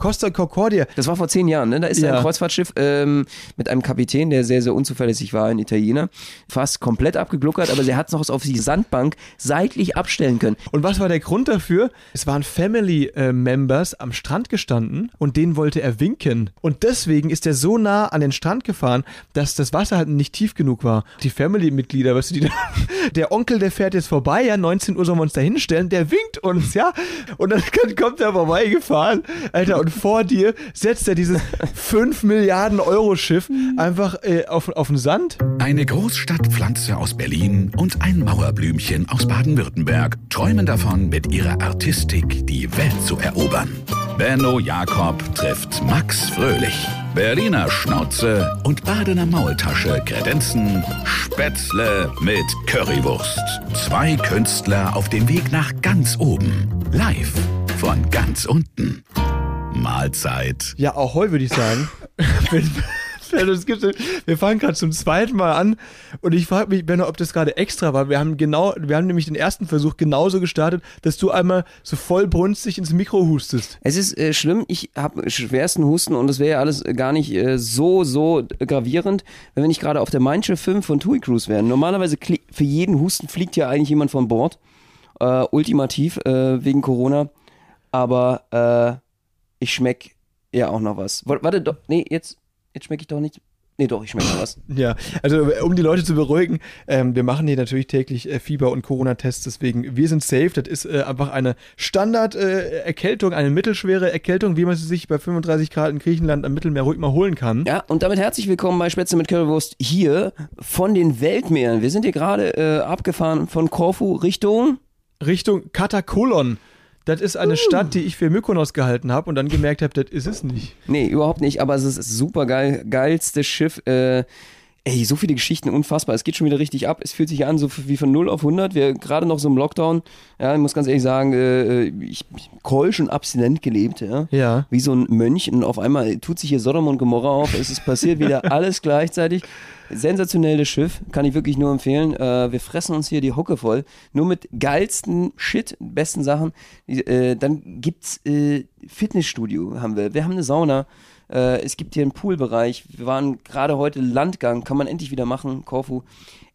Costa Concordia. Das war vor zehn Jahren, ne? Da ist Ja. ein Kreuzfahrtschiff ähm, mit einem Kapitän, der sehr, sehr unzuverlässig war, ein Italiener, fast komplett abgegluckert, aber der hat es noch auf die Sandbank seitlich abstellen können. Und was war der Grund dafür? Es waren Family-Members am Strand gestanden und denen wollte er winken. Und deswegen ist er so nah an den Strand gefahren, dass das Wasser halt nicht tief genug war. Die Family-Mitglieder, weißt du, die, der Onkel, der fährt jetzt vorbei, ja, 19 Uhr sollen wir uns da hinstellen, der winkt uns, ja. Und dann kommt er vorbeigefahren, Alter, und vor dir setzt er dieses 5 Milliarden Euro Schiff einfach äh, auf, auf den Sand. Eine Großstadtpflanze aus Berlin und ein Mauerblümchen aus Baden-Württemberg träumen davon, mit ihrer Artistik die Welt zu erobern. Benno Jakob trifft Max Fröhlich. Berliner Schnauze und Badener Maultasche kredenzen Spätzle mit Currywurst. Zwei Künstler auf dem Weg nach ganz oben. Live von ganz unten. Mahlzeit. Ja, Ahoi, würde ich sagen. Wir fangen gerade zum zweiten Mal an und ich frage mich, Benno, ob das gerade extra war. Wir haben genau, wir haben nämlich den ersten Versuch genauso gestartet, dass du einmal so voll brunstig ins Mikro hustest. Es ist äh, schlimm, ich habe schwersten Husten und es wäre ja alles gar nicht äh, so, so gravierend, wenn wir nicht gerade auf der Mindshift 5 von TUI Cruise wären. Normalerweise für jeden Husten fliegt ja eigentlich jemand von Bord, äh, ultimativ äh, wegen Corona, aber äh, ich schmeck ja auch noch was. Warte, doch, nee, jetzt, jetzt schmecke ich doch nicht. Nee, doch, ich schmecke noch was. Ja, also um die Leute zu beruhigen, ähm, wir machen hier natürlich täglich äh, Fieber- und Corona-Tests, deswegen wir sind safe. Das ist äh, einfach eine Standard-Erkältung, eine mittelschwere Erkältung, wie man sie sich bei 35 Grad in Griechenland am Mittelmeer ruhig mal holen kann. Ja, und damit herzlich willkommen bei Spätzle mit Currywurst hier von den Weltmeeren. Wir sind hier gerade äh, abgefahren von Korfu Richtung Richtung Katakolon. Das ist eine Stadt, die ich für Mykonos gehalten habe und dann gemerkt habe, das ist es nicht. Nee, überhaupt nicht, aber es ist super geil, geilstes Schiff. Äh, ey, so viele Geschichten, unfassbar. Es geht schon wieder richtig ab. Es fühlt sich an, so wie von 0 auf 100. Wir gerade noch so im Lockdown. Ja, ich muss ganz ehrlich sagen, äh, ich, ich keusch und abstinent gelebt, ja. Ja. Wie so ein Mönch und auf einmal tut sich hier Sodom und Gomorra auf. Es ist passiert wieder alles gleichzeitig. Sensationelles Schiff, kann ich wirklich nur empfehlen. Äh, wir fressen uns hier die Hocke voll. Nur mit geilsten Shit, besten Sachen. Äh, dann gibt's äh, Fitnessstudio, haben wir. Wir haben eine Sauna. Äh, es gibt hier einen Poolbereich. Wir waren gerade heute Landgang, kann man endlich wieder machen, Korfu.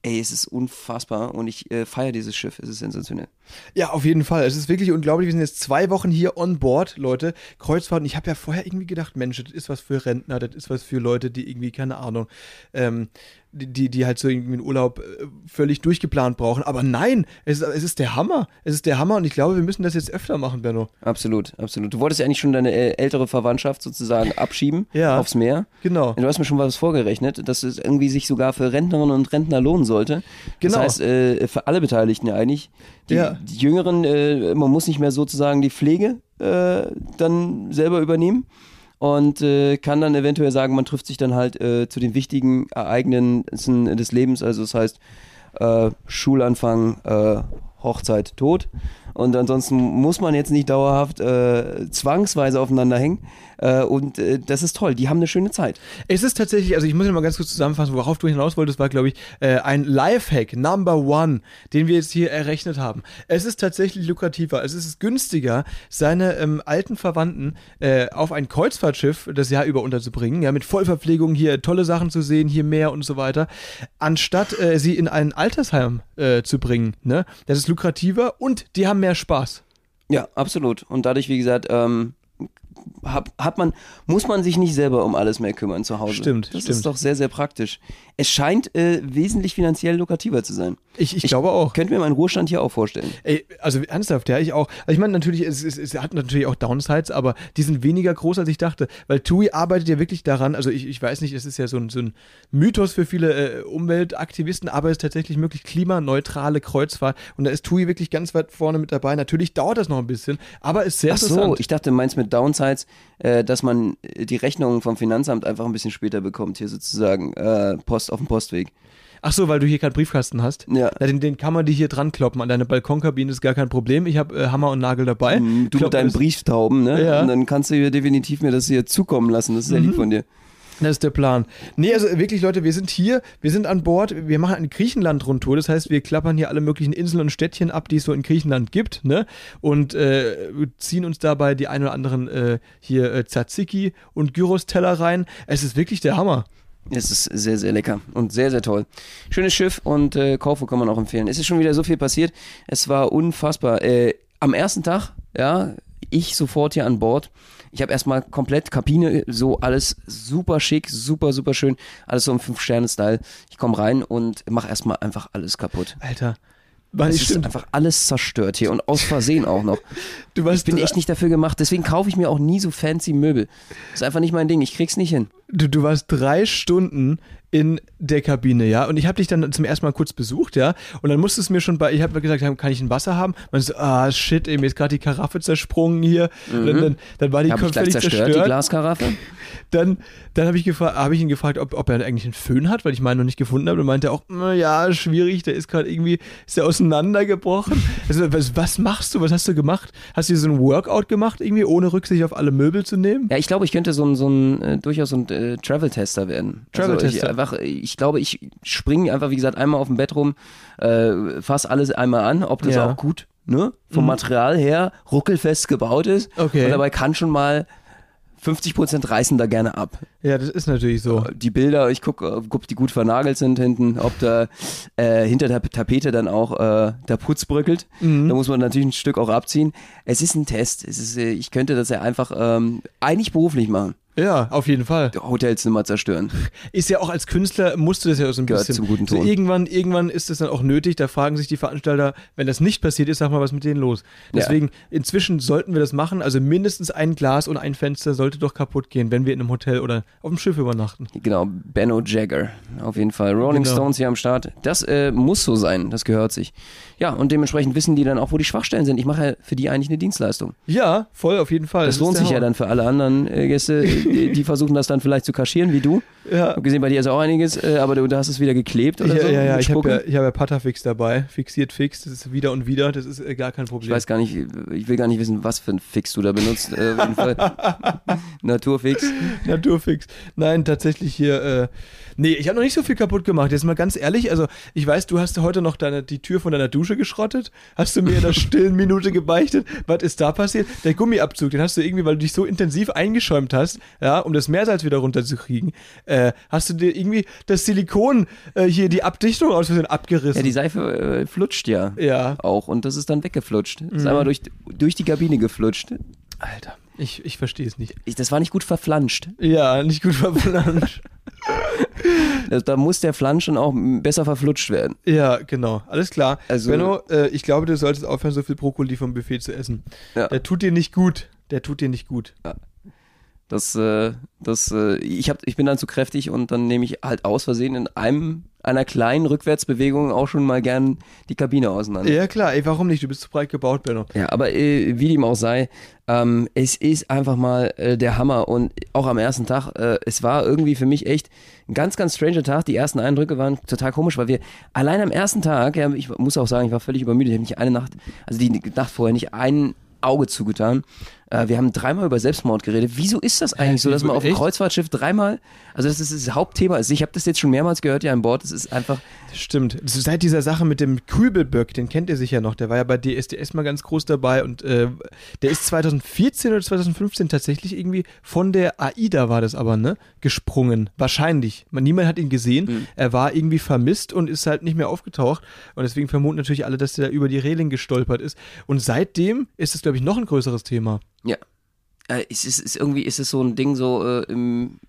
Ey, es ist unfassbar und ich äh, feiere dieses Schiff. Es ist sensationell. Ja, auf jeden Fall. Es ist wirklich unglaublich. Wir sind jetzt zwei Wochen hier on board, Leute. Kreuzfahrt. Und ich habe ja vorher irgendwie gedacht, Mensch, das ist was für Rentner, das ist was für Leute, die irgendwie, keine Ahnung, ähm, die, die, halt so irgendwie einen Urlaub äh, völlig durchgeplant brauchen. Aber nein, es ist, es ist der Hammer. Es ist der Hammer und ich glaube, wir müssen das jetzt öfter machen, Benno. Absolut, absolut. Du wolltest ja eigentlich schon deine äh, ältere Verwandtschaft sozusagen abschieben Ja. aufs Meer. Genau. Du hast mir schon was vorgerechnet, dass es irgendwie sich sogar für Rentnerinnen und Rentner lohnen sollte. Genau. Das heißt, äh, für alle Beteiligten ja eigentlich. Die, Ja. die Jüngeren, äh, man muss nicht mehr sozusagen die Pflege äh, dann selber übernehmen und äh, kann dann eventuell sagen, man trifft sich dann halt äh, zu den wichtigen Ereignissen des Lebens. Also das heißt, äh, Schulanfang, äh, Hochzeit, Tod. Und ansonsten muss man jetzt nicht dauerhaft zwangsweise aufeinander hängen. Äh, und äh, das ist toll. Die haben eine schöne Zeit. Es ist tatsächlich, also ich muss ja mal ganz kurz zusammenfassen, worauf du hinaus wolltest, war, glaube ich, äh, ein Lifehack Number One, den wir jetzt hier errechnet haben. Es ist tatsächlich lukrativer, es ist günstiger, seine ähm, alten Verwandten äh, auf ein Kreuzfahrtschiff das Jahr über unterzubringen, ja, mit Vollverpflegung, hier tolle Sachen zu sehen, hier mehr und so weiter, anstatt äh, sie in ein Altersheim äh, zu bringen. Ne? Das ist lukrativer und die haben mehr Spaß. Ja, absolut. Und dadurch, wie gesagt, ähm, hat, hat man, muss man sich nicht selber um alles mehr kümmern zu Hause. Stimmt, Das stimmt. ist doch sehr, sehr praktisch. Es scheint äh, wesentlich finanziell lukrativer zu sein. Ich, ich, glaube auch. Könnte mir meinen Ruhestand hier auch vorstellen. Ey, also ernsthaft, ja, ich auch. Also ich meine, natürlich, es, es, es hat natürlich auch Downsides, aber die sind weniger groß, als ich dachte. Weil TUI arbeitet ja wirklich daran, also ich, ich weiß nicht, es ist ja so ein, so ein Mythos für viele äh, Umweltaktivisten, aber es ist tatsächlich möglich klimaneutrale Kreuzfahrt. Und da ist TUI wirklich ganz weit vorne mit dabei. Natürlich dauert das noch ein bisschen, aber ist sehr Ach so, interessant. ich dachte, du meinst mit Downsides, äh, dass man äh, die Rechnungen vom Finanzamt einfach ein bisschen später bekommt, hier sozusagen äh, Post auf dem Postweg. Ach so, weil du hier keinen Briefkasten hast. Ja. Na, den, den kann man dir hier dran kloppen. An deine Balkonkabine ist gar kein Problem. Ich habe äh, Hammer und Nagel dabei. Du Kloppen mit deinen ist- Brieftauben, ne? Ja. Mhm. Und dann kannst du hier definitiv mir das hier zukommen lassen. Das ist sehr lieb von dir. Das ist der Plan. Nee, also wirklich, Leute, wir sind hier, wir sind an Bord, wir machen eine Griechenland-Rundtour. Das heißt, wir klappern hier alle möglichen Inseln und Städtchen ab, die es so in Griechenland gibt, ne? Und äh, ziehen uns dabei die ein oder anderen äh, hier äh, Tzatziki und Gyros-Teller rein. Es ist wirklich der Hammer. Es ist sehr, sehr lecker und sehr, sehr toll. Schönes Schiff und äh, Kaufe kann man auch empfehlen. Es ist schon wieder so viel passiert. Es war unfassbar. Äh, am ersten Tag, ja, ich sofort hier an Bord. Ich habe erstmal komplett Kabine, so alles super schick, super, super schön. Alles so im Fünf-Sterne-Style. Ich komme rein und mache erstmal einfach alles kaputt. Alter. Weil Es ich ist stimmt. einfach alles zerstört hier und aus Versehen auch noch. Du warst Ich bin echt nicht dafür gemacht, deswegen kaufe ich mir auch nie so fancy Möbel. Das ist einfach nicht mein Ding, ich krieg's nicht hin. Du, du warst drei Stunden in der Kabine, ja, und ich habe dich dann zum ersten Mal kurz besucht, ja, und dann musstest du mir schon bei, ich habe gesagt, kann ich ein Wasser haben? Man so, ah, shit, ey, mir ist gerade die Karaffe zersprungen hier, und dann, dann, dann war die Mhm. völlig zerstört, zerstört. die Glaskaraffe? Dann, dann habe ich, hab ich ihn gefragt, ob, ob er eigentlich einen Föhn hat, weil ich meinen noch nicht gefunden habe. Und meinte er auch, "Na ja, schwierig, der ist gerade irgendwie, ist der auseinandergebrochen. Also, was, was machst du? Was hast du gemacht? Hast du so ein Workout gemacht, irgendwie, ohne Rücksicht auf alle Möbel zu nehmen? Ja, ich glaube, ich könnte so ein, so ein äh, durchaus so ein äh, Travel-Tester werden. Also Travel-Tester. Einfach, ich glaube, ich springe einfach, wie gesagt, einmal auf dem Bett rum, äh, fass alles einmal an, ob das Ja. auch gut, ne, vom Material her ruckelfest gebaut ist. Okay. Und dabei kann schon mal 50% reißen da gerne ab. Ja, das ist natürlich so. Die Bilder, ich gucke, ob die gut vernagelt sind hinten, ob da äh, hinter der Tapete dann auch äh, der Putz bröckelt. Mhm. Da muss man natürlich ein Stück auch abziehen. Es ist ein Test. Es ist, äh, ich könnte das ja einfach ähm, eigentlich beruflich machen. Ja, auf jeden Fall. Hotelzimmer zerstören. Ist ja auch als Künstler, musst du das ja so ein Gehört bisschen. zum guten So Ton. irgendwann, irgendwann ist es dann auch nötig, da fragen sich die Veranstalter, wenn das nicht passiert ist, sag mal, was mit denen los. Deswegen, inzwischen sollten wir das machen, also mindestens ein Glas und ein Fenster sollte doch kaputt gehen, wenn wir in einem Hotel oder auf dem Schiff übernachten. Genau, Benno Jagger. Auf jeden Fall. Rolling Genau. Stones hier am Start. Das äh, muss so sein. Das gehört sich. Ja, und dementsprechend wissen die dann auch, wo die Schwachstellen sind. Ich mache ja für die eigentlich eine Dienstleistung. Ja, voll, auf jeden Fall. Das, ist lohnt sich ja dann für alle anderen äh, Gäste, die, die versuchen das dann vielleicht zu kaschieren, wie du. Ja. Hab gesehen, bei dir ist auch einiges, äh, aber du, du hast es wieder geklebt oder Ja, so. ja, ja, ich habe ja, ich hab ja Patafix dabei, fixiert fix, das ist wieder und wieder, das ist äh, gar kein Problem. Ich weiß gar nicht, ich will gar nicht wissen, was für ein Fix du da benutzt. Äh. Naturfix. Naturfix. Nein, tatsächlich hier. Äh, nee, ich habe noch nicht so viel kaputt gemacht. Jetzt mal ganz ehrlich, also ich weiß, du hast heute noch deine, die Tür von deiner Dusche geschrottet. Hast du mir in der stillen Minute gebeichtet? Was ist da passiert? Der Gummiabzug, den hast du irgendwie, weil du dich so intensiv eingeschäumt hast, ja, um das Meersalz wieder runterzukriegen, äh, hast du dir irgendwie das Silikon äh, hier, die Abdichtung aus Versehen abgerissen. Ja, die Seife äh, flutscht ja. Ja. Auch und das ist dann weggeflutscht. Das Mhm. ist einmal durch, durch die Kabine geflutscht. Alter, ich, ich verstehe es nicht. Ich, das war nicht gut verflanscht. Ja, nicht gut verplanscht. Da, da muss der Flanschen auch besser verflutscht werden. Ja, genau. Alles klar. Also- Benno, äh, ich glaube, du solltest aufhören, so viel Brokkoli vom Buffet zu essen. Ja. Der tut dir nicht gut. Der tut dir nicht gut. Das, äh, das, äh, ich, hab, ich bin dann zu kräftig und dann nehme ich halt aus Versehen in einem einer kleinen Rückwärtsbewegung auch schon mal gern die Kabine auseinander. Ja, klar. Ey, warum nicht? Du bist zu breit gebaut, Benno. Ja, aber äh, wie dem auch sei, ähm, es ist einfach mal äh, der Hammer und auch am ersten Tag, äh, es war irgendwie für mich echt ein ganz, ganz stranger Tag. Die ersten Eindrücke waren total komisch, weil wir allein am ersten Tag, ja, ich muss auch sagen, ich war völlig übermüdet, ich habe nicht eine Nacht, also die Nacht vorher nicht ein Auge zugetan. Äh, wir haben dreimal über Selbstmord geredet. Wieso ist das eigentlich so, dass man auf dem? Kreuzfahrtschiff dreimal, also das ist das Hauptthema. Also ich habe das jetzt schon mehrmals gehört hier an Bord. Das ist einfach, Das stimmt. Das seit dieser Sache mit dem Kübelböck, den kennt ihr sicher noch. Der war ja bei DSDS mal ganz groß dabei und äh, der ist 2014 oder 2015 tatsächlich irgendwie von der AIDA war das aber, ne? Gesprungen. Wahrscheinlich. Man, niemand hat ihn gesehen. Mhm. Er war irgendwie vermisst und ist halt nicht mehr aufgetaucht. Und deswegen vermuten natürlich alle, dass der da über die Reling gestolpert ist. Und seitdem ist es, glaube ich, noch ein größeres Thema. Ja. Äh, es ist, ist irgendwie ist es so ein Ding so äh, im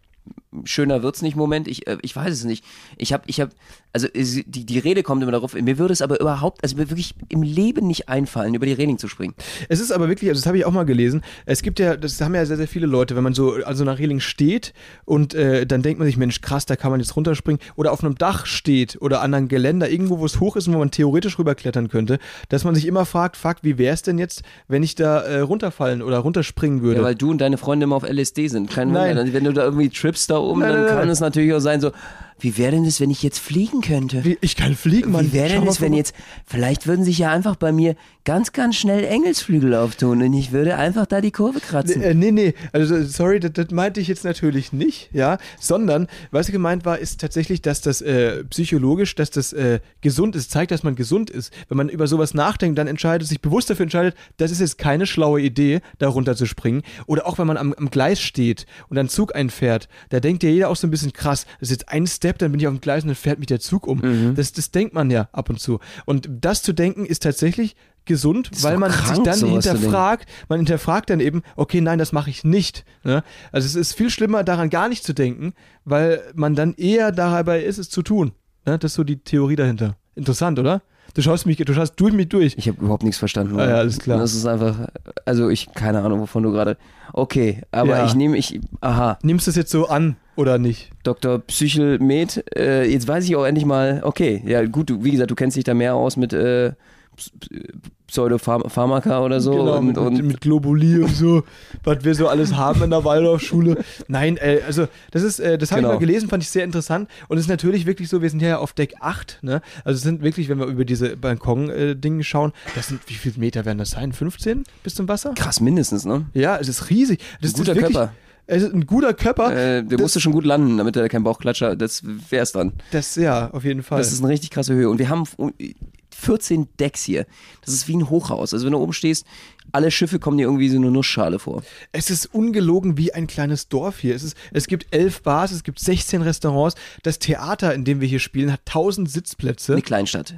schöner wird's nicht Moment. Ich, äh, ich weiß es nicht. Ich habe ich habe also die die Rede kommt immer darauf. Mir würde es aber überhaupt also mir wirklich im Leben nicht einfallen über die Reling zu springen. Es ist aber wirklich, also das habe ich auch mal gelesen, es gibt ja, das haben ja sehr, sehr viele Leute, wenn man so an so einer Reling steht und äh, dann denkt man sich, Mensch, krass, da kann man jetzt runterspringen oder auf einem Dach steht oder an einem Geländer, irgendwo, wo es hoch ist und wo man theoretisch rüberklettern könnte, dass man sich immer fragt, fuck, wie wäre es denn jetzt, wenn ich da äh, runterfallen oder runterspringen würde? Ja, weil du und deine Freunde immer auf LSD sind. Kein Nein. Wunder. Wenn du da irgendwie trippst da oben, dann kann es natürlich auch sein so wie wäre denn das, wenn ich jetzt fliegen könnte? Wie, ich kann fliegen, Mann. Wie wäre denn das, wenn jetzt, vielleicht würden sich ja einfach bei mir ganz, ganz schnell Engelsflügel auftun und ich würde einfach da die Kurve kratzen. Äh, nee, nee, also sorry, das, das meinte ich jetzt natürlich nicht, ja, sondern was gemeint war, ist tatsächlich, dass das äh, psychologisch, dass das äh, gesund ist, zeigt, dass man gesund ist. Wenn man über sowas nachdenkt, dann entscheidet, sich bewusst dafür entscheidet, das ist jetzt keine schlaue Idee, da runter zu springen. Oder auch wenn man am, am Gleis steht und ein Zug einfährt, da denkt ja jeder auch so ein bisschen krass, das ist jetzt ein Step, dann bin ich auf dem Gleis und dann fährt mich der Zug um. Mhm. Das, das denkt man ja ab und zu. Und das zu denken ist tatsächlich gesund, weil man sich krank, dann zu denken. hinterfragt, man hinterfragt dann eben, okay, nein, das mache ich nicht. Ne? Also es ist viel schlimmer, daran gar nicht zu denken, weil man dann eher dabei ist, es zu tun. Ne? Das ist so die Theorie dahinter. Interessant, oder? Du schaust mich, du schaust durch mich durch. Ich habe überhaupt nichts verstanden. Ah ja, alles klar. Das ist einfach, also ich, keine Ahnung, wovon du gerade. Okay, aber Ja. ich nehme, ich, aha, Nimmst du es jetzt so an oder nicht? Dr. Psychelmed, äh, jetzt weiß ich auch endlich mal, okay, ja gut, du, wie gesagt, du kennst dich da mehr aus mit äh, Pseudopharmaka oder so. genau, und, mit, und mit, Globuli und so, was wir so alles haben in der Waldorfschule. Nein, äh, also das ist, äh, das habe Genau. ich mal gelesen, fand ich sehr interessant. Und es ist natürlich wirklich so, wir sind ja auf Deck 8, ne? Also es sind wirklich, wenn wir über diese Balkon-Dinge schauen, das sind, wie viele Meter werden das sein? 15 bis zum Wasser? krass, mindestens, ne? Ja, es ist riesig. Das Ein guter ist wirklich, Körper. Es ist ein guter Körper. Äh, der das, musste schon gut landen, damit er keinen Bauchklatscher, das wär's dann. das, ja, auf jeden Fall. Das ist eine richtig krasse Höhe. Und wir haben 14 Decks hier. Das ist wie ein Hochhaus. Also wenn du oben stehst, alle Schiffe kommen dir irgendwie so eine Nussschale vor. Es ist ungelogen wie ein kleines Dorf hier. Es, ist, es gibt elf Bars, es gibt 16 Restaurants. Das Theater, in dem wir hier spielen, hat 1000 Sitzplätze. Eine Kleinstadt.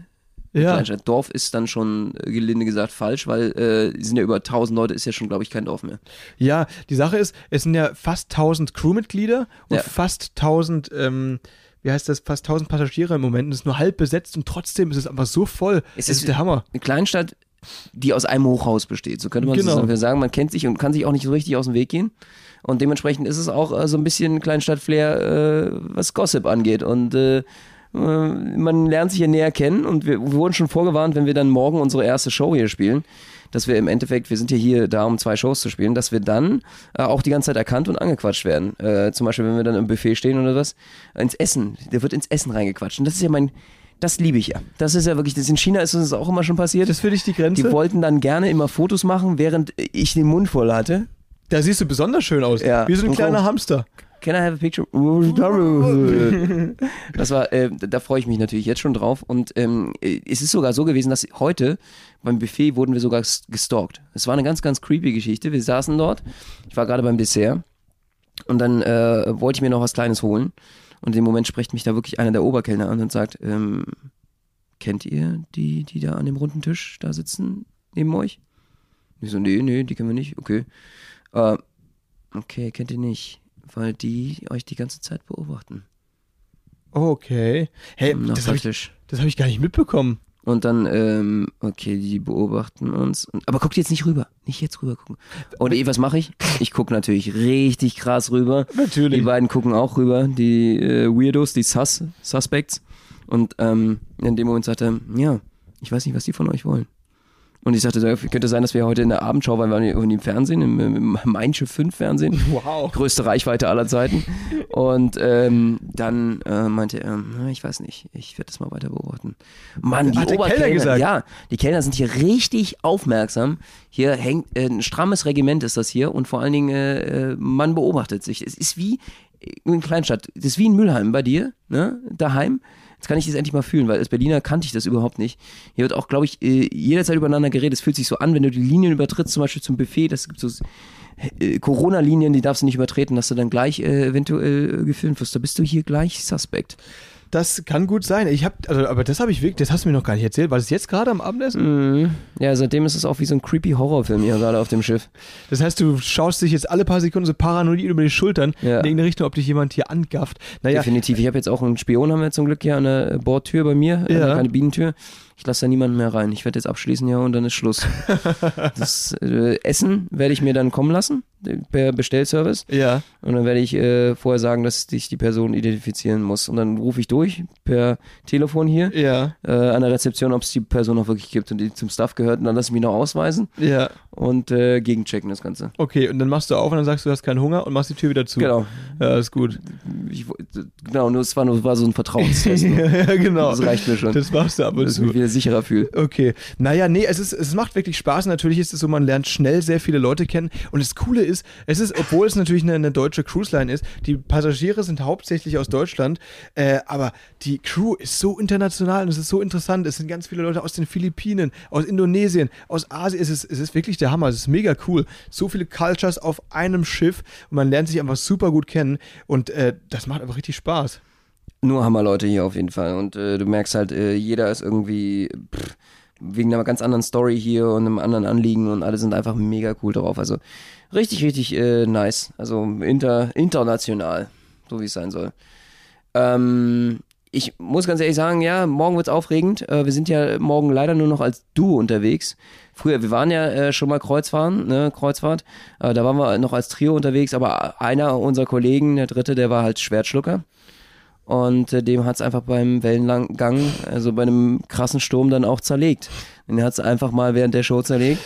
Ja. Kleinstadt. Dorf ist dann schon äh, gelinde gesagt falsch, weil äh, sind ja über 1000 Leute, ist ja schon, glaube ich, kein Dorf mehr. Ja, die Sache ist, es sind ja fast 1000 Crewmitglieder und Ja. fast 1000, ähm, wie heißt das, fast 1000 Passagiere im Moment. Und es ist nur halb besetzt und trotzdem ist es einfach so voll. Es Es ist- der Hammer. Eine Kleinstadt, die aus einem Hochhaus besteht. So könnte man Genau. es ungefähr sagen. Man kennt sich und kann sich auch nicht so richtig aus dem Weg gehen. Und dementsprechend ist es auch äh, so ein bisschen Kleinstadt-Flair, äh, was Gossip angeht. Und äh, man lernt sich ja näher kennen und wir, wir wurden schon vorgewarnt, wenn wir dann morgen unsere erste Show hier spielen, dass wir im Endeffekt, wir sind ja hier da, um zwei Shows zu spielen, dass wir dann äh, auch die ganze Zeit erkannt und angequatscht werden. Äh, zum Beispiel, wenn wir dann im Buffet stehen oder was, ins Essen. Der wird ins Essen reingequatscht. Und das ist ja mein, das liebe ich ja. Das ist ja wirklich, das in China ist uns auch immer schon passiert. Das ist für dich die Grenze? Die wollten dann gerne immer Fotos machen, während ich den Mund voll hatte. da siehst du besonders schön aus. Ja. Wie so ein kleiner. Hamster. Can I have a picture? Das war, äh, da freue ich mich natürlich jetzt schon drauf. Und ähm, äh, es ist sogar so gewesen, dass heute beim Buffet wurden wir sogar ges- gestalkt. Es war eine ganz, ganz creepy Geschichte. Wir saßen dort. Ich war gerade beim Dessert. Und dann äh, wollte ich mir noch was Kleines holen. Und in dem Moment spricht mich da wirklich einer der Oberkellner an und sagt, ähm, kennt ihr die, die da an dem runden Tisch da sitzen neben euch? Ich so, nee, nee, die kennen wir nicht. Okay. Äh, okay, kennt ihr nicht, weil die euch die ganze Zeit beobachten. Okay. Hey, am das habe ich, das hab ich gar nicht mitbekommen. Und dann, ähm, okay, die beobachten uns. Und, aber guckt jetzt nicht rüber. Nicht jetzt rüber gucken. Und eh, was mache ich? Ich gucke natürlich richtig krass rüber. Natürlich. Die beiden gucken auch rüber, die äh, Weirdos, die Sus Suspects. Und ähm, in dem Moment sagte er, ja, ich weiß nicht, was die von euch wollen. Und ich sagte, könnte sein, dass wir heute in der Abendschau, weil wir irgendwie im Fernsehen, im, im Mein Schiff 5 Fernsehen, Wow. größte Reichweite aller Zeiten. Und ähm, dann äh, meinte er, na, ich weiß nicht, ich werde das mal weiter beobachten. Mann, die Hat Oberkellner, gesagt? ja, die Kellner sind hier richtig aufmerksam. Hier hängt äh, ein strammes Regiment ist das hier und vor allen Dingen äh, äh, man beobachtet sich. Es ist wie in einer Kleinstadt, das ist wie in Mülheim bei dir, ne, daheim. Jetzt kann ich das endlich mal fühlen, weil als Berliner kannte ich das überhaupt nicht. Hier wird auch, glaube ich, äh, jederzeit übereinander geredet. Es fühlt sich so an, wenn du die Linien übertrittst, zum Beispiel zum Buffet, das gibt so äh, Corona-Linien, die darfst du nicht übertreten, dass du dann gleich äh, eventuell äh, gefilmt wirst. Da bist du hier gleich suspekt. Das kann gut sein. Ich habe, also, aber das habe ich wirklich, das hast du mir noch gar nicht erzählt. War das jetzt gerade am Abendessen? Mhm. Ja, seitdem ist es auch wie so ein creepy Horrorfilm hier gerade auf dem Schiff. Das heißt, du schaust dich jetzt alle paar Sekunden so paranoid über die Schultern Ja. in irgendeine Richtung, ob dich jemand hier angafft. Naja, Definitiv. Ich habe jetzt auch einen Spion, haben wir zum Glück hier an der Bordtür bei mir, Ja. ja. eine Kabinentür. Ich lasse da niemanden mehr rein. Ich werde jetzt abschließen, ja, und dann ist Schluss. das äh, Essen werde ich mir dann kommen lassen, per Bestellservice. ja. Und dann werde ich äh, vorher sagen, dass sich die Person identifizieren muss. Und dann rufe ich durch per Telefon hier Ja, äh, an der Rezeption, ob es die Person auch wirklich gibt und die zum Staff gehört. Und dann lasse ich mich noch ausweisen ja. Und äh, gegenchecken das Ganze. Okay, und dann machst du auf und dann sagst du, du hast keinen Hunger und machst die Tür wieder zu. Genau. Ja, ist gut. Ich, genau, nur es war, nur, war so ein Vertrauenstest. nur. ja, genau. Das reicht mir schon. Das machst du ab und dass ich mich zu. wieder sicherer fühle. Okay. Naja, nee, es, ist, es macht wirklich Spaß. Natürlich ist es so, man lernt schnell sehr viele Leute kennen. Und das Coole ist, es ist, obwohl es natürlich eine, eine deutsche Cruise Line ist, die Passagiere sind hauptsächlich aus Deutschland, äh, aber die Crew ist so international und es ist so interessant. Es sind ganz viele Leute aus den Philippinen, aus Indonesien, aus Asien. Es ist, es ist wirklich der Hammer. Es ist mega cool. So viele Cultures auf einem Schiff und man lernt sich einfach super gut kennen. Und äh, das macht einfach richtig Spaß. Nur Hammerleute hier auf jeden Fall. Und äh, du merkst halt, äh, jeder ist irgendwie pff, wegen einer ganz anderen Story hier und einem anderen Anliegen und alle sind einfach mega cool drauf. Also richtig, richtig äh, nice. Also inter, international, so wie es sein soll. Ähm, ich muss ganz ehrlich sagen, ja, morgen wird's aufregend. Äh, wir sind ja morgen leider nur noch als Duo unterwegs. Früher, wir waren ja äh, schon mal Kreuzfahren, ne, Kreuzfahrt. Äh, da waren wir noch als Trio unterwegs, aber einer unserer Kollegen, der dritte, der war halt Schwertschlucker. Und äh, dem hat's einfach beim Wellengang, also bei einem krassen Sturm dann auch zerlegt. Den hat's einfach mal während der Show zerlegt.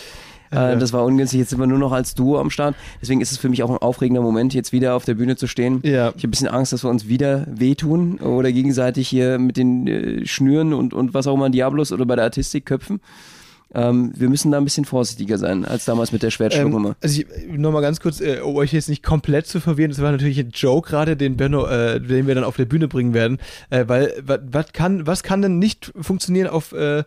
Äh, das war ungünstig, jetzt sind wir nur noch als Duo am Start. Deswegen ist es für mich auch ein aufregender Moment, jetzt wieder auf der Bühne zu stehen. Ja. Ich habe ein bisschen Angst, dass wir uns wieder wehtun oder gegenseitig hier mit den äh, Schnüren und, und was auch immer Diablos oder bei der Artistik köpfen. Ähm, wir müssen da ein bisschen vorsichtiger sein als damals mit der Schwertschlucknummer. Ähm, also ich, nochmal ganz kurz, äh, um euch jetzt nicht komplett zu verwirren, das war natürlich ein Joke gerade, den Benno, äh, den wir dann auf der Bühne bringen werden, äh, weil was kann, was kann denn nicht funktionieren auf äh,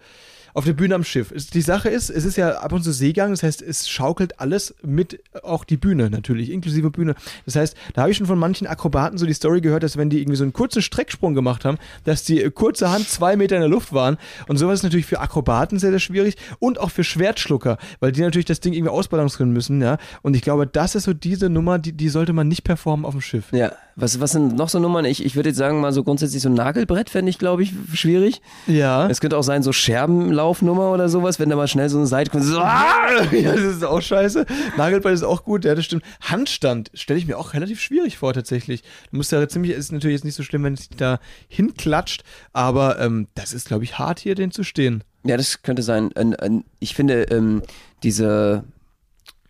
auf der Bühne am Schiff. Die Sache ist, es ist ja ab und zu Seegang, das heißt, es schaukelt alles mit, auch die Bühne natürlich, inklusive Bühne. Das heißt, da habe ich schon von manchen Akrobaten so die Story gehört, dass wenn die irgendwie so einen kurzen Strecksprung gemacht haben, dass die äh, kurzerhand zwei Meter in der Luft waren. Und sowas ist natürlich für Akrobaten sehr, sehr schwierig und auch für Schwertschlucker, weil die natürlich das Ding irgendwie ausbalancieren müssen, ja. Und ich glaube, das ist so diese Nummer, die, die sollte man nicht performen auf dem Schiff. Ja, was, was sind noch so Nummern? Ich, ich würde jetzt sagen, mal so grundsätzlich so ein Nagelbrett fände ich, glaube ich, schwierig. Ja. Es könnte auch sein, so Scherbenlaufnummer oder sowas, wenn da mal schnell so eine Seite kommt. So, ah! ja, das ist auch scheiße. Nagelball ist auch gut, ja, das stimmt. Handstand stelle ich mir auch relativ schwierig vor, tatsächlich. Du musst ja ziemlich, ist natürlich jetzt nicht so schlimm, wenn es da hinklatscht, aber ähm, das ist, glaube ich, hart hier, den zu stehen. Ja, das könnte sein. Ein- ein- Ich finde, ähm, diese,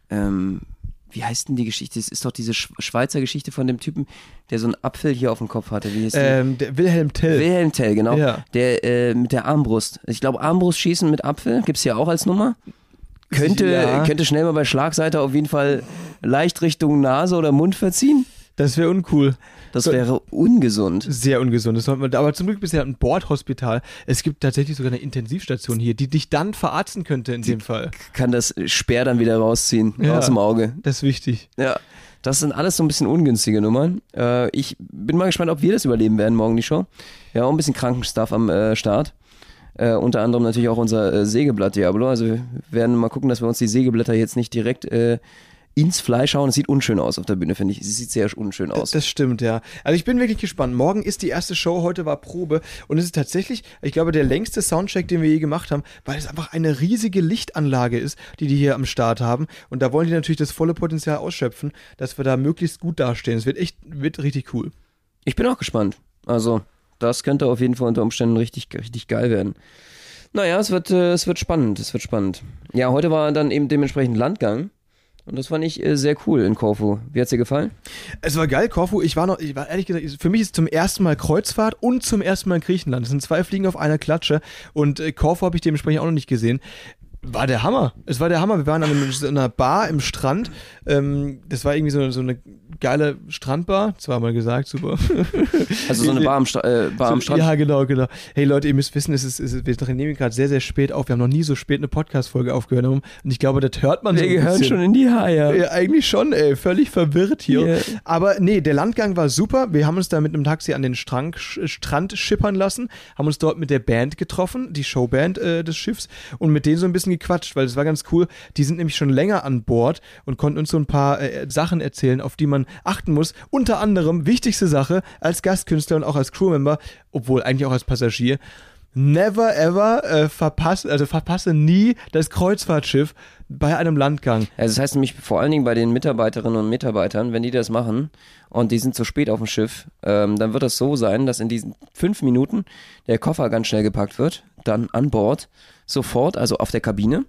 ähm, wie heißt denn die Geschichte? Es ist doch diese Sch Schweizer Geschichte von dem Typen, der so einen Apfel hier auf dem Kopf hatte. Wie die? Ähm, der Wilhelm Tell. Wilhelm Tell, genau. Ja. Der äh, mit der Armbrust. Ich glaube, Armbrust schießen mit Apfel gibt's hier auch als Nummer. Könnte, Ja. könnte schnell mal bei Schlagseite auf jeden Fall leicht Richtung Nase oder Mund verziehen. Das wäre uncool. Das wäre ungesund. Sehr ungesund. Man, aber zum Glück bist du ja ein Bordhospital. Es gibt tatsächlich sogar eine Intensivstation hier, die dich dann verarzten könnte in dem Fall. Kann das Speer dann wieder rausziehen Ja. aus dem Auge. Das ist wichtig. Ja, das sind alles so ein bisschen ungünstige Nummern. Äh, ich bin mal gespannt, ob wir das überleben werden morgen, die Show. Ja, auch ein bisschen Krankenstuff am äh, Start. Äh, unter anderem natürlich auch unser äh, Sägeblatt Diablo. Also wir werden mal gucken, dass wir uns die Sägeblätter jetzt nicht direkt äh, ins Fleisch hauen. Es sieht unschön aus auf der Bühne, finde ich. Es sieht sehr unschön aus. Das stimmt, ja. Also ich bin wirklich gespannt. Morgen ist die erste Show, heute war Probe und es ist tatsächlich, ich glaube, der längste Soundcheck, den wir je gemacht haben, weil es einfach eine riesige Lichtanlage ist, die die hier am Start haben und da wollen die natürlich das volle Potenzial ausschöpfen, dass wir da möglichst gut dastehen. Es wird echt, wird richtig cool. Ich bin auch gespannt. Also, das könnte auf jeden Fall unter Umständen richtig, richtig geil werden. Naja, es wird, äh, es wird spannend, es wird spannend. Ja, heute war dann eben dementsprechend Landgang. Und das fand ich äh, sehr cool in Korfu. Wie hat's dir gefallen? Es war geil, Korfu. Ich war noch, ich war ehrlich gesagt, für mich ist es zum ersten Mal Kreuzfahrt und zum ersten Mal Griechenland. Das sind zwei Fliegen auf einer Klatsche und äh, Korfu habe ich dementsprechend auch noch nicht gesehen. War der Hammer. Es war der Hammer. Wir waren an einer Bar im Strand. Ähm, das war irgendwie so, so eine geile Strandbar. Zweimal gesagt, super. Also so eine Bar am, Stra äh, Bar am So, Strand. Ja, genau, genau. Hey Leute, ihr müsst wissen, es ist, es ist, wir nehmen gerade sehr, sehr spät auf. Wir haben noch nie so spät eine Podcast-Folge aufgehört. Und ich glaube, das hört man so Wir gehören bisschen. schon in die Haie. Ja, eigentlich schon, ey. Völlig verwirrt hier. Ja. Aber nee, der Landgang war super. Wir haben uns da mit einem Taxi an den Strand, Strand schippern lassen, haben uns dort mit der Band getroffen, die Showband äh, des Schiffs, und mit denen so ein bisschen gequatscht, weil das war ganz cool. Die sind nämlich schon länger an Bord und konnten uns so ein paar äh, Sachen erzählen, auf die man achten muss. Unter anderem, wichtigste Sache, als Gastkünstler und auch als Crewmember, obwohl eigentlich auch als Passagier, never ever äh, verpasse, also verpasse nie das Kreuzfahrtschiff bei einem Landgang. Also das heißt nämlich vor allen Dingen bei den Mitarbeiterinnen und Mitarbeitern, wenn die das machen und die sind zu spät auf dem Schiff, ähm, dann wird das so sein, dass in diesen fünf Minuten der Koffer ganz schnell gepackt wird, dann an Bord, sofort, also auf der Kabine.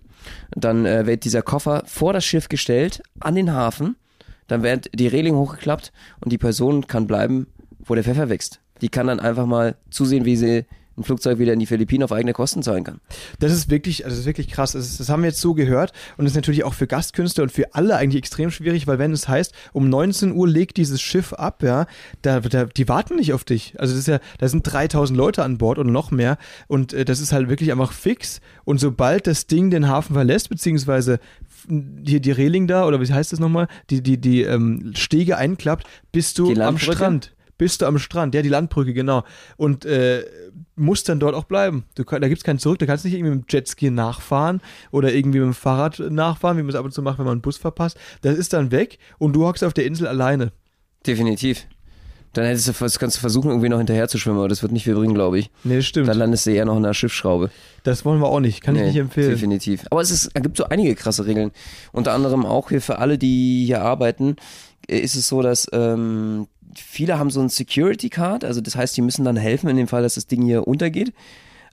Dann äh, wird dieser Koffer vor das Schiff gestellt, an den Hafen. dann wird die Reling hochgeklappt und die Person kann bleiben, wo der Pfeffer wächst. Die kann dann einfach mal zusehen, wie sie ein Flugzeug wieder in die Philippinen auf eigene Kosten zahlen kann. Das ist wirklich, also das ist wirklich krass. Das, ist, das haben wir jetzt so gehört und das ist natürlich auch für Gastkünstler und für alle eigentlich extrem schwierig, weil wenn es heißt, um 19 Uhr legt dieses Schiff ab, ja, da, da die warten nicht auf dich. Also das ist ja, da sind 3000 Leute an Bord oder noch mehr und äh, das ist halt wirklich einfach fix und sobald das Ding den Hafen verlässt, beziehungsweise hier die Reling da oder wie heißt das nochmal, die, die, die ähm, Stege einklappt, bist du am? Strand. Bist du am Strand, ja, die Landbrücke, genau. Und äh, musst dann dort auch bleiben. Du, da gibt es kein Zurück, da kannst du nicht irgendwie mit dem Jetski nachfahren oder irgendwie mit dem Fahrrad nachfahren, wie man es ab und zu macht, wenn man einen Bus verpasst. Das ist dann weg und du hockst auf der Insel alleine. Definitiv. Dann hättest du, das kannst du versuchen, irgendwie noch hinterher zu schwimmen, aber das wird nicht viel bringen, glaube ich. Nee, das stimmt. Dann landest du eher noch in der Schiffsschraube. das wollen wir auch nicht. Kann ich Nee, nicht empfehlen. Definitiv. Aber es ist, es gibt so einige krasse Regeln. Unter anderem auch hier für alle, die hier arbeiten, ist es so, dass ähm, viele haben so ein Security Card, also das heißt, die müssen dann helfen in dem Fall, dass das Ding hier untergeht.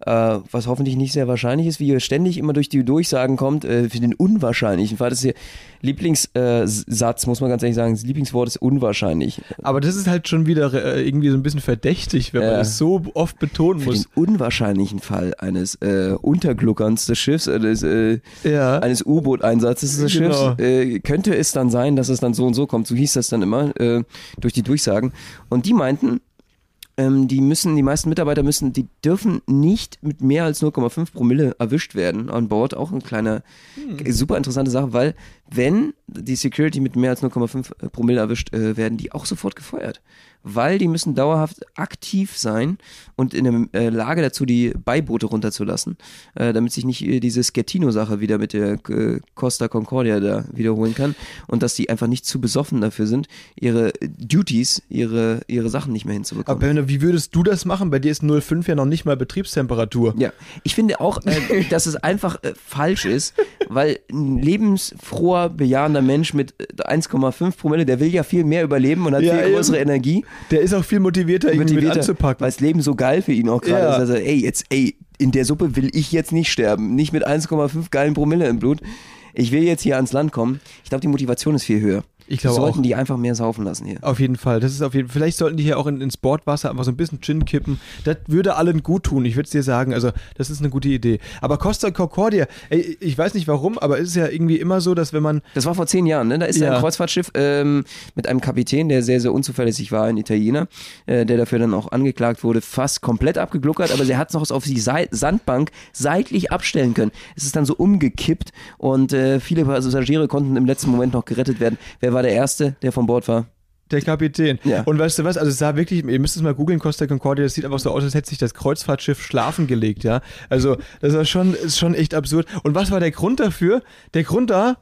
Äh, was hoffentlich nicht sehr wahrscheinlich ist, wie hier ständig immer durch die Durchsagen kommt, äh, für den unwahrscheinlichen Fall. Das ist hier Lieblingssatz, äh, muss man ganz ehrlich sagen, das Lieblingswort ist unwahrscheinlich. Aber das ist halt schon wieder äh, irgendwie so ein bisschen verdächtig, wenn man das so oft betonen Für muss. den unwahrscheinlichen Fall eines äh, Untergluckerns des Schiffs, des, Ja. eines U-Boot-Einsatzes des Genau. Schiffs, könnte es dann sein, dass es dann so und so kommt. So hieß das dann immer durch die Durchsagen. Und die meinten, ähm, die müssen, die meisten Mitarbeiter müssen, die dürfen nicht mit mehr als 0,5 Promille erwischt werden an Bord. Auch ein kleiner, Hm. super interessante Sache, weil wenn die Security mit mehr als 0,5 Promille erwischt, äh, werden die auch sofort gefeuert. Weil die müssen dauerhaft aktiv sein und in der äh, Lage dazu, die Beiboote runterzulassen, äh, damit sich nicht äh, diese Schettino-Sache wieder mit der äh, Costa Concordia da wiederholen kann und dass die einfach nicht zu besoffen dafür sind, ihre Duties, ihre, ihre Sachen nicht mehr hinzubekommen. Aber Benno, wie würdest du das machen? Bei dir ist 05 ja noch nicht mal Betriebstemperatur. Ja, ich finde auch, äh, dass es einfach äh, falsch ist, weil ein lebensfroher, bejahender Mensch mit äh, 1,5 Promille, der will ja viel mehr überleben und hat Ja, viel eben. größere Energie. Der ist auch viel motivierter, irgendwie mit motivierter, anzupacken. Weil das Leben so geil für ihn auch gerade Ja. ist. Also, ey, jetzt, ey, in der Suppe will ich jetzt nicht sterben. Nicht mit 1,5 geilen Promille im Blut. Ich will jetzt hier ans Land kommen. Ich glaube, die Motivation ist viel höher. Ich glaube Wir sollten auch. die einfach mehr saufen lassen hier. Auf jeden Fall. Das ist auf jeden Vielleicht sollten die hier auch in, ins Bordwasser einfach so ein bisschen Gin kippen. Das würde allen gut tun. Ich würde es dir sagen. Also, das ist eine gute Idee. Aber Costa Concordia, ey, ich weiß nicht warum, aber es ist ja irgendwie immer so, dass wenn man. Das war vor zehn Jahren, ne? Da ist Ja. ein Kreuzfahrtschiff ähm, mit einem Kapitän, der sehr, sehr unzuverlässig war, ein Italiener, äh, der dafür dann auch angeklagt wurde, fast komplett abgegluckert, aber sie hat es noch auf die Sei Sandbank seitlich abstellen können. Es ist dann so umgekippt und äh, viele Passagiere konnten im letzten Moment noch gerettet werden. Wer war der Erste, der von Bord war? Der Kapitän. Ja. Und weißt du was? Also es sah wirklich, ihr müsst es mal googeln, Costa Concordia, das sieht einfach so aus, als hätte sich das Kreuzfahrtschiff schlafen gelegt, ja. Also, das war schon, ist schon echt absurd. Und was war der Grund dafür? Der Grund da.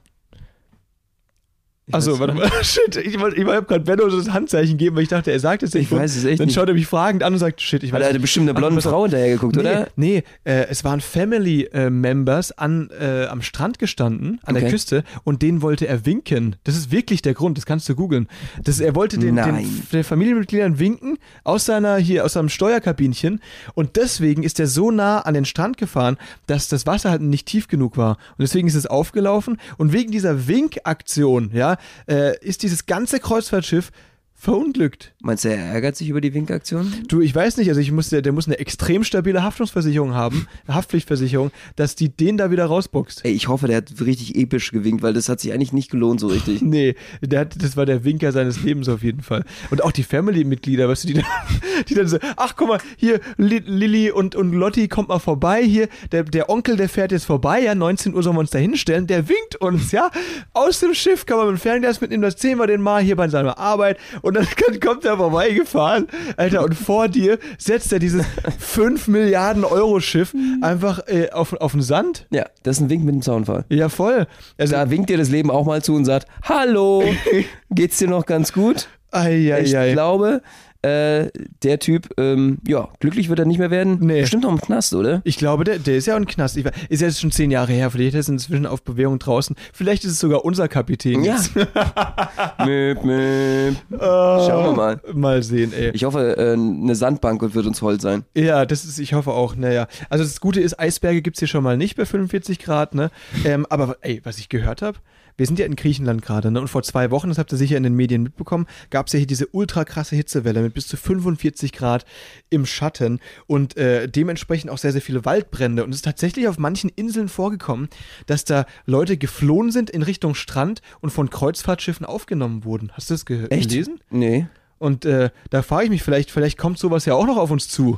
Achso, warte mal. Shit, ich, wollte- ich habe gerade Benno so das Handzeichen geben, weil ich dachte, er sagt es nicht. Ich weiß es echt Dann nicht. schaut er mich fragend an und sagt, shit, ich Weil weiß er hatte bestimmt eine blonde. Frau hinterher geguckt, Nee, oder? nee äh, es waren Family-Members an, äh, am Strand gestanden, an der Okay. Küste, und denen wollte er winken. Das ist wirklich der Grund, das kannst du googeln. Das, er wollte den, den, Nein. den Familienmitgliedern winken aus seiner, hier, aus seinem Steuerkabinchen, und deswegen ist er so nah an den Strand gefahren, dass das Wasser halt nicht tief genug war. Und deswegen ist es aufgelaufen, und wegen dieser Winkaktion, ja, äh, ist dieses ganze Kreuzfahrtschiff verunglückt. Meinst du, er ärgert sich über die Winkaktion? Du, ich weiß nicht, also ich muss, der, der muss eine extrem stabile Haftungsversicherung haben, eine Haftpflichtversicherung, dass die den da wieder rausboxt. Ey, ich hoffe, der hat richtig episch gewinkt, weil das hat sich eigentlich nicht gelohnt so richtig. Nee, der hat, das war der Winker seines Lebens auf jeden Fall. Und auch die Family-Mitglieder, weißt du, die dann, die dann so, ach guck mal, hier, Li- Lilly und, und Lotti kommt mal vorbei, hier, der, der Onkel, der fährt jetzt vorbei, ja, 19 Uhr sollen wir uns da hinstellen, der winkt uns, ja, aus dem Schiff kann man mit dem Fernglas mitnehmen, das sehen wir den mal hier bei seiner Arbeit und dann kommt er vorbeigefahren, Alter, und vor dir setzt er dieses 5 Milliarden Euro Schiff einfach äh, auf, auf den Sand. Ja, das ist ein Wink mit dem Zaunfall. Ja, voll. Also, Da winkt dir das Leben auch mal zu und sagt, hallo, geht's dir noch ganz gut? Ei, ei, Ich ei. glaube, äh, der Typ, ähm, ja, glücklich wird er nicht mehr werden. Nee. Bestimmt noch im Knast, oder? Ich glaube, der, der ist ja auch ein Knast. Ich, ist ja jetzt schon zehn Jahre her. Vielleicht ist er inzwischen auf Bewährung draußen. Vielleicht ist es sogar unser Kapitän. Ja. möp, möp. Äh, Schauen wir mal. Mal sehen, ey. Ich hoffe, äh, eine Sandbank wird uns hold sein. Ja, das ist, ich hoffe auch, naja. Also das Gute ist, Eisberge gibt's hier schon mal nicht bei 45 Grad, ne? Ähm, aber ey, was ich gehört habe, wir sind ja in Griechenland gerade, ne? Und vor zwei Wochen, das habt ihr sicher in den Medien mitbekommen, gab es ja hier diese ultra krasse Hitzewelle mit bis zu 45 Grad im Schatten und äh, dementsprechend auch sehr, sehr viele Waldbrände. Und es ist tatsächlich auf manchen Inseln vorgekommen, dass da Leute geflohen sind in Richtung Strand und von Kreuzfahrtschiffen aufgenommen wurden. Hast du das ge Echt? gelesen? Nee. Und äh, da frage ich mich vielleicht, vielleicht kommt sowas ja auch noch auf uns zu.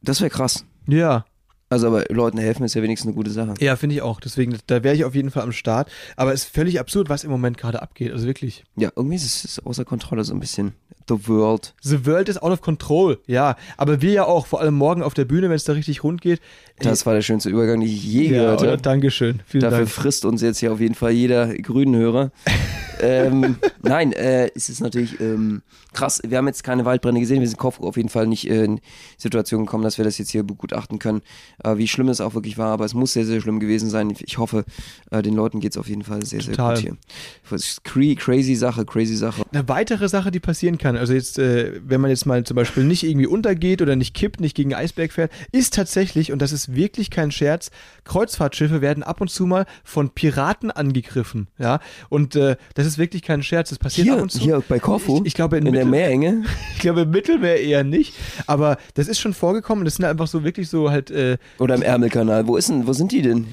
Das wäre krass. Ja. Also, aber Leuten helfen ist ja wenigstens eine gute Sache. Ja, finde ich auch. Deswegen, da wäre ich auf jeden Fall am Start. Aber es ist völlig absurd, was im Moment gerade abgeht. Also wirklich. Ja, irgendwie ist es außer Kontrolle so ein bisschen. The World. The world is out of control. Ja, aber wir ja auch, vor allem morgen auf der Bühne, wenn es da richtig rund geht. Das war der schönste Übergang, den ich je ja, gehört habe. Dankeschön. Vielen Dafür Dank. frisst uns jetzt hier auf jeden Fall jeder Grünenhörer. ähm, nein, äh, es ist natürlich ähm, krass. Wir haben jetzt keine Waldbrände gesehen. Wir sind Kopf auf jeden Fall nicht äh, in Situation gekommen, dass wir das jetzt hier begutachten können, äh, wie schlimm es auch wirklich war. Aber es muss sehr, sehr schlimm gewesen sein. Ich hoffe, äh, den Leuten geht es auf jeden Fall sehr, sehr Total. gut hier. Crazy Sache, crazy Sache. Eine weitere Sache, die passieren kann, also jetzt, äh, wenn man jetzt mal zum Beispiel nicht irgendwie untergeht oder nicht kippt, nicht gegen Eisberg fährt, ist tatsächlich, und das ist wirklich kein Scherz, Kreuzfahrtschiffe werden ab und zu mal von Piraten angegriffen. Ja, und äh, das ist wirklich kein Scherz. Das passiert ab Hier, und zu. hier bei Korfu, Ich, ich glaube, in, in der Meerenge. ich glaube, im Mittelmeer eher nicht. Aber das ist schon vorgekommen. Das sind einfach so wirklich so halt. Äh, Oder im Ärmelkanal. Wo ist denn, wo sind die denn?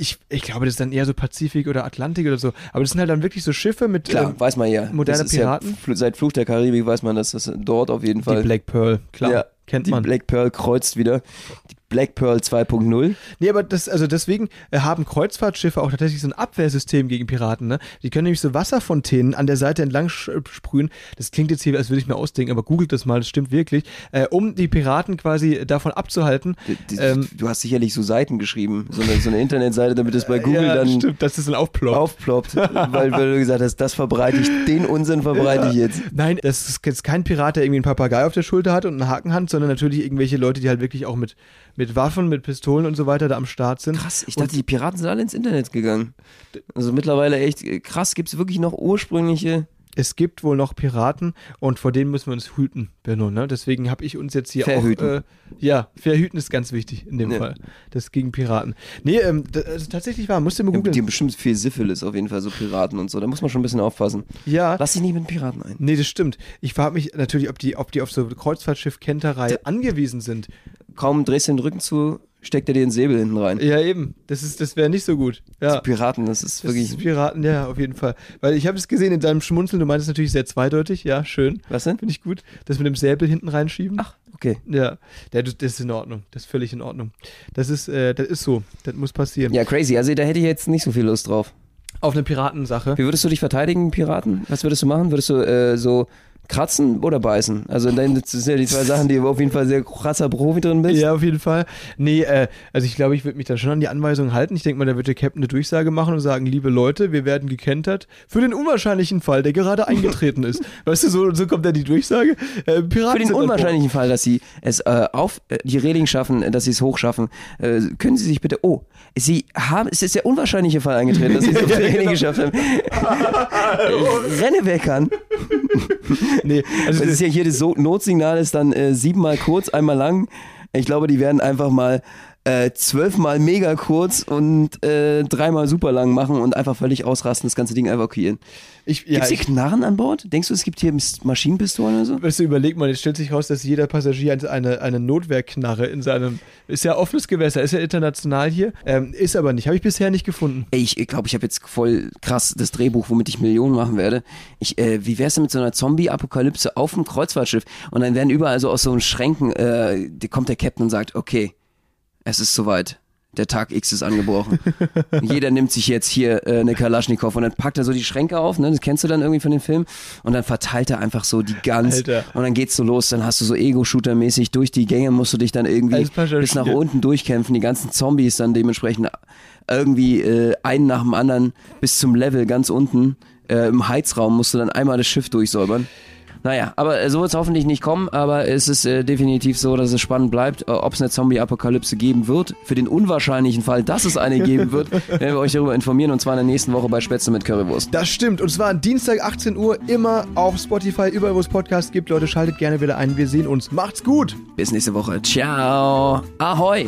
Ich, ich glaube, das ist dann eher so Pazifik oder Atlantik oder so. Aber das sind halt dann wirklich so Schiffe mit Klar, ähm, weiß man ja. moderne Das ist Piraten? Ja, seit Fluch der Karibik weiß man, dass das dort auf jeden die Fall. Black Pearl. Klar, ja, kennt die man. Black Pearl kreuzt wieder. Die Black Pearl 2.0. Nee, aber das, also deswegen äh, haben Kreuzfahrtschiffe auch tatsächlich so ein Abwehrsystem gegen Piraten, ne? Die können nämlich so Wasserfontänen an der Seite entlang äh, sprühen. Das klingt jetzt hier, als würde ich mir ausdenken, aber googelt das mal, das stimmt wirklich. Äh, um die Piraten quasi davon abzuhalten. Die- Ähm, du hast sicherlich so Seiten geschrieben, so eine, so eine Internetseite, damit es bei Google ja, dann stimmt, dass das dann aufploppt. aufploppt, weil, weil du gesagt hast, das verbreite ich, den Unsinn verbreite ich jetzt. Nein, das ist jetzt kein Pirat, der irgendwie einen Papagei auf der Schulter hat und eine Hakenhand, sondern natürlich irgendwelche Leute, die halt wirklich auch mit, mit Waffen, mit Pistolen und so weiter da am Start sind. Krass, ich dachte, die Piraten sind alle ins Internet gegangen. Also mittlerweile echt äh, krass, gibt es wirklich noch ursprüngliche. Es gibt wohl noch Piraten und vor denen müssen wir uns hüten, Benno. Ne? Deswegen habe ich uns jetzt hier Verhüten. auch. Äh, ja, verhüten ist ganz wichtig in dem Ja. Fall. Das gegen Piraten. Nee, ähm, da, also tatsächlich war, musst du mal Die haben googeln. bestimmt viel Syphilis auf jeden Fall, so Piraten und so. Da muss man schon ein bisschen aufpassen. Ja. Lass dich nicht mit Piraten ein. Nee, das stimmt. Ich frage mich natürlich, ob die, ob die auf so Kreuzfahrtschiff-Kenterei angewiesen sind. Kaum drehst du den Rücken zu, steckt er dir den Säbel hinten rein. Ja, eben. Das, ist- das wäre nicht so gut. Ja. Piraten, das ist Das wirklich. ist Piraten, ja, auf jeden Fall. Weil ich habe es gesehen in deinem Schmunzeln, du meintest natürlich sehr zweideutig, ja, schön. Was denn? Finde ich gut. Das mit dem Säbel hinten reinschieben. Ach, okay. Ja, ja, das das ist in Ordnung. Das ist völlig in Ordnung. Das ist, äh, das ist so. Das muss passieren. Ja, crazy. Also da hätte ich jetzt nicht so viel Lust drauf. Auf eine Piratensache. Wie würdest du dich verteidigen, Piraten? Was würdest du machen? Würdest du äh, so kratzen oder beißen? Also das sind ja die zwei Sachen, die du auf jeden Fall sehr krasser Profi drin bist. Ja, auf jeden Fall. Nee, äh, also ich glaube, ich würde mich da schon an die Anweisungen halten. Ich denke mal, da wird der Captain eine Durchsage machen und sagen, liebe Leute, wir werden gekentert für den unwahrscheinlichen Fall, der gerade eingetreten ist. Weißt du, so, so kommt dann die Durchsage. Äh, Piraten Für den unwahrscheinlichen Fall, dass sie es äh, auf äh, die Reling schaffen, äh, dass sie es hochschaffen, äh, können Sie sich bitte. Oh, Sie haben. Es ist der unwahrscheinliche Fall eingetreten, dass Sie es auf die Reling genau. geschafft haben. Renne weg an. Nee, also Das ist ja hier das So- Notsignal ist dann äh, siebenmal kurz, einmal lang. Ich glaube, die werden einfach mal äh, zwölfmal mega kurz und äh, dreimal super lang machen und einfach völlig ausrasten, das ganze Ding evakuieren. ich, ja, Gibt's hier ich, Knarren an Bord? Denkst du, es gibt hier Maschinenpistolen oder so? Weißt du, überleg mal, jetzt stellt sich raus, dass jeder Passagier eine, eine Notwehrknarre in seinem. Ist ja offenes Gewässer, ist ja international hier. Ähm, ist aber nicht, habe ich bisher nicht gefunden. Ey, ich glaube, ich habe jetzt voll krass das Drehbuch, womit ich Millionen machen werde. Ich, äh, wie wär's denn mit so einer Zombie-Apokalypse auf dem Kreuzfahrtschiff? Und dann werden überall so aus so Schränken, äh, kommt der Captain und sagt, okay, es ist soweit. Der Tag X ist angebrochen. Jeder nimmt sich jetzt hier äh, eine Kalaschnikow und dann packt er so die Schränke auf, ne? Das kennst du dann irgendwie von dem Film. Und dann verteilt er einfach so die Gans. Alter. Und dann geht's so los. Dann hast du so Ego-Shooter-mäßig durch die Gänge musst du dich dann irgendwie bis nach unten durchkämpfen. Die ganzen Zombies dann dementsprechend irgendwie äh, einen nach dem anderen bis zum Level ganz unten. Äh, Im Heizraum musst du dann einmal das Schiff durchsäubern. Naja, aber äh, so wird es hoffentlich nicht kommen, aber es ist äh, definitiv so, dass es spannend bleibt, äh, ob es eine Zombie-Apokalypse geben wird. Für den unwahrscheinlichen Fall, dass es eine geben wird, werden wir euch darüber informieren und zwar in der nächsten Woche bei Spätzle mit Currywurst. Das stimmt. Und zwar Dienstag 18 Uhr, immer auf Spotify, überall wo es Podcasts gibt. Leute, schaltet gerne wieder ein. Wir sehen uns. Macht's gut! Bis nächste Woche. Ciao. Ahoi.